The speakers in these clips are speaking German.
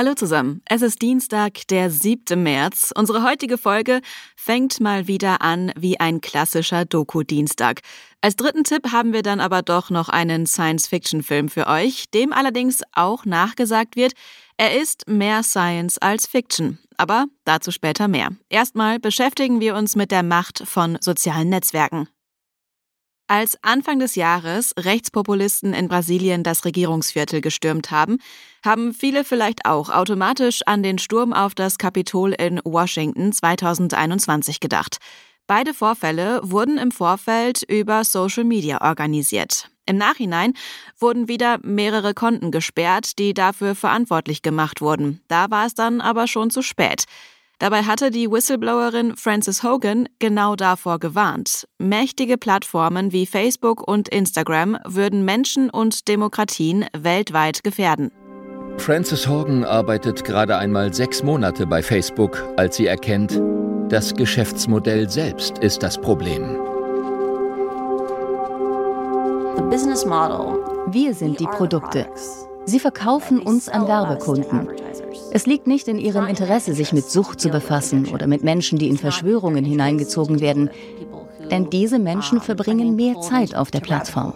Hallo zusammen. Es ist Dienstag, der 7. März. Unsere heutige Folge fängt mal wieder an wie ein klassischer Doku-Dienstag. Als dritten Tipp haben wir dann aber doch noch einen Science-Fiction-Film für euch, dem allerdings auch nachgesagt wird, er ist mehr Science als Fiction. Aber dazu später mehr. Erstmal beschäftigen wir uns mit der Macht von sozialen Netzwerken. Als Anfang des Jahres Rechtspopulisten in Brasilien das Regierungsviertel gestürmt haben, haben viele vielleicht auch automatisch an den Sturm auf das Kapitol in Washington 2021 gedacht. Beide Vorfälle wurden im Vorfeld über Social Media organisiert. Im Nachhinein wurden wieder mehrere Konten gesperrt, die dafür verantwortlich gemacht wurden. Da war es dann aber schon zu spät. Dabei hatte die Whistleblowerin Frances Hogan genau davor gewarnt. Mächtige Plattformen wie Facebook und Instagram würden Menschen und Demokratien weltweit gefährden. Frances Hogan arbeitet gerade einmal sechs Monate bei Facebook, als sie erkennt, das Geschäftsmodell selbst ist das Problem. Wir sind die Produkte. Sie verkaufen uns an Werbekunden. Es liegt nicht in ihrem Interesse, sich mit Sucht zu befassen oder mit Menschen, die in Verschwörungen hineingezogen werden. Denn diese Menschen verbringen mehr Zeit auf der Plattform.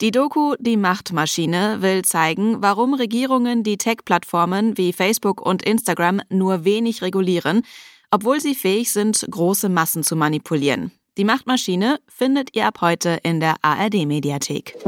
Die Doku Die Machtmaschine will zeigen, warum Regierungen die Tech-Plattformen wie Facebook und Instagram nur wenig regulieren, obwohl sie fähig sind, große Massen zu manipulieren. Die Machtmaschine findet ihr ab heute in der ARD-Mediathek.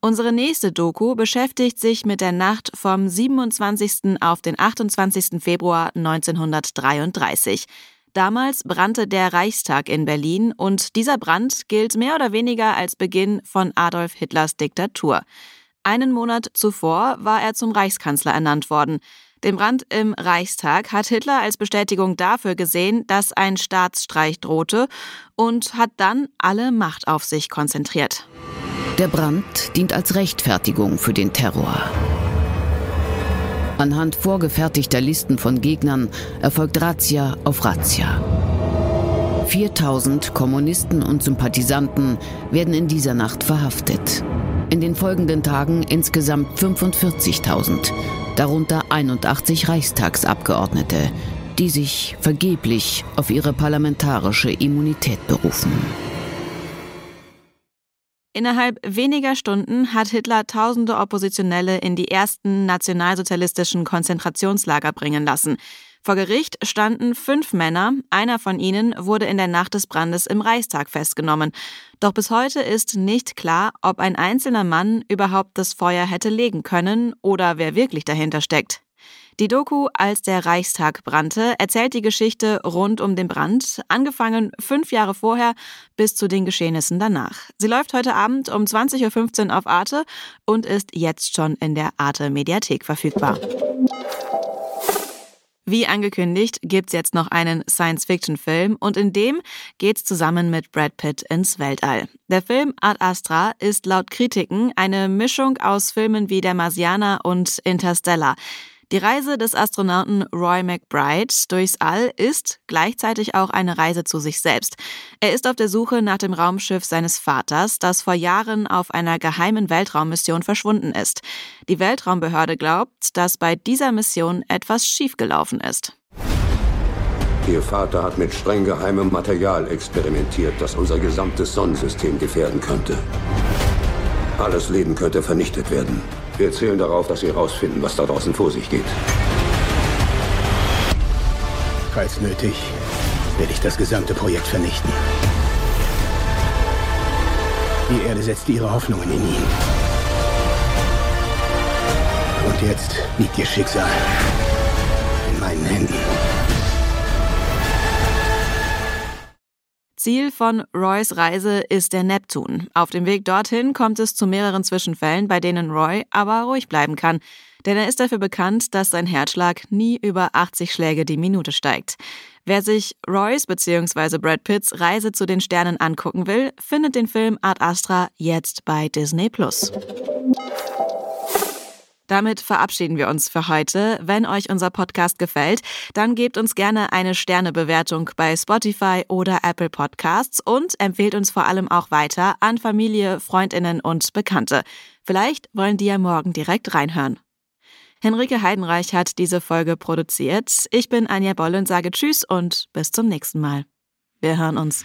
Unsere nächste Doku beschäftigt sich mit der Nacht vom 27. auf den 28. Februar 1933. Damals brannte der Reichstag in Berlin und dieser Brand gilt mehr oder weniger als Beginn von Adolf Hitlers Diktatur. Einen Monat zuvor war er zum Reichskanzler ernannt worden. Den Brand im Reichstag hat Hitler als Bestätigung dafür gesehen, dass ein Staatsstreich drohte und hat dann alle Macht auf sich konzentriert. Der Brand dient als Rechtfertigung für den Terror. Anhand vorgefertigter Listen von Gegnern erfolgt Razzia auf Razzia. 4000 Kommunisten und Sympathisanten werden in dieser Nacht verhaftet. In den folgenden Tagen insgesamt 45.000, darunter 81 Reichstagsabgeordnete, die sich vergeblich auf ihre parlamentarische Immunität berufen. Innerhalb weniger Stunden hat Hitler tausende Oppositionelle in die ersten nationalsozialistischen Konzentrationslager bringen lassen. Vor Gericht standen fünf Männer, einer von ihnen wurde in der Nacht des Brandes im Reichstag festgenommen. Doch bis heute ist nicht klar, ob ein einzelner Mann überhaupt das Feuer hätte legen können oder wer wirklich dahinter steckt. Die Doku Als der Reichstag brannte erzählt die Geschichte rund um den Brand, angefangen fünf Jahre vorher bis zu den Geschehnissen danach. Sie läuft heute Abend um 20.15 Uhr auf Arte und ist jetzt schon in der Arte Mediathek verfügbar. Wie angekündigt, gibt's jetzt noch einen Science-Fiction-Film und in dem geht's zusammen mit Brad Pitt ins Weltall. Der Film Ad Astra ist laut Kritiken eine Mischung aus Filmen wie Der Marsianer und Interstellar. Die Reise des Astronauten Roy McBride durchs All ist gleichzeitig auch eine Reise zu sich selbst. Er ist auf der Suche nach dem Raumschiff seines Vaters, das vor Jahren auf einer geheimen Weltraummission verschwunden ist. Die Weltraumbehörde glaubt, dass bei dieser Mission etwas schiefgelaufen ist. Ihr Vater hat mit streng geheimem Material experimentiert, das unser gesamtes Sonnensystem gefährden könnte. Alles Leben könnte vernichtet werden. Wir zählen darauf, dass Sie herausfinden, was da draußen vor sich geht. Falls nötig, werde ich das gesamte Projekt vernichten. Die Erde setzte ihre Hoffnungen in ihn. Und jetzt liegt ihr Schicksal in meinen Händen. Ziel von Roys Reise ist der Neptun. Auf dem Weg dorthin kommt es zu mehreren Zwischenfällen, bei denen Roy aber ruhig bleiben kann. Denn er ist dafür bekannt, dass sein Herzschlag nie über 80 Schläge die Minute steigt. Wer sich Roys bzw. Brad Pitts Reise zu den Sternen angucken will, findet den Film Art Astra jetzt bei Disney Plus. Damit verabschieden wir uns für heute. Wenn euch unser Podcast gefällt, dann gebt uns gerne eine Sternebewertung bei Spotify oder Apple Podcasts und empfehlt uns vor allem auch weiter an Familie, Freundinnen und Bekannte. Vielleicht wollen die ja morgen direkt reinhören. Henrike Heidenreich hat diese Folge produziert. Ich bin Anja Boll und sage Tschüss und bis zum nächsten Mal. Wir hören uns.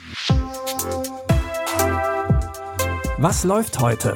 Was läuft heute?